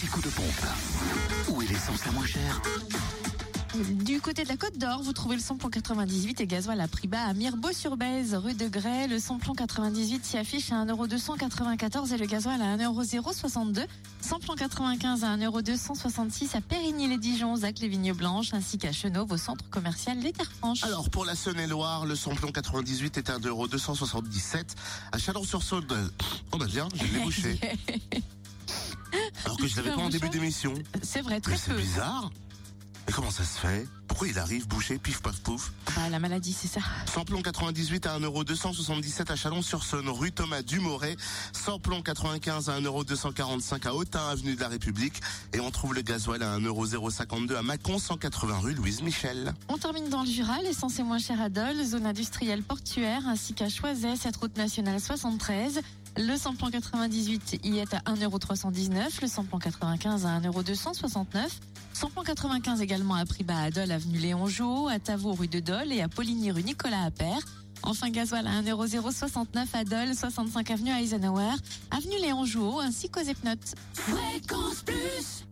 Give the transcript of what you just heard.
petit coup de pompe. Où est l'essence la moins chère Du côté de la Côte d'Or, vous trouvez le samplon 98 et gasoil à prix bas à Mirbeau-sur-Bèze, rue de Grès. Le samplon 98 s'y affiche à 1,294€ et le gasoil à 1,062€. Samplon 95 à 1,266€ à Périgny-les-Dijon, Zac les Vignes Blanches, ainsi qu'à Chenauve au centre commercial Les Terres Franches. Alors pour la Saône-et-Loire, le samplon 98 est à 1,277€ à Chalon-sur-Saône. Oh bah bien, je l'ai bouché. Alors que je l'avais pas en début d'émission. C'est vrai, Mais très c'est peu. bizarre. Mais comment ça se fait? Pourquoi il arrive bouché, pif paf pouf? Bah, la maladie, c'est ça. Samplon 98 à 1,277€ à Chalon-sur-Saône, rue Thomas Dumoret. Samplon 95 à 1,245€ à Autun, avenue de la République. Et on trouve le gasoil à 1,052€ à Mâcon, 180 rue Louise Michel. On termine dans le Jura, l'essence est moins chère à Dole, zone industrielle portuaire, ainsi qu'à Choiset, cette route nationale 73. Le samplon 98 y est à 1,319€, le samplon 95 à 1,269€. Samplon 95 également à prix bas à Dole, avenue Léon Jouot, à Tavaux, rue de Dole et à Poligny, rue Nicolas Appert. Enfin, gasoil à 1,069€ à Dole, 65 avenue Eisenhower, avenue Léon Jouot, ainsi qu'aux Epnotes. Fréquence Plus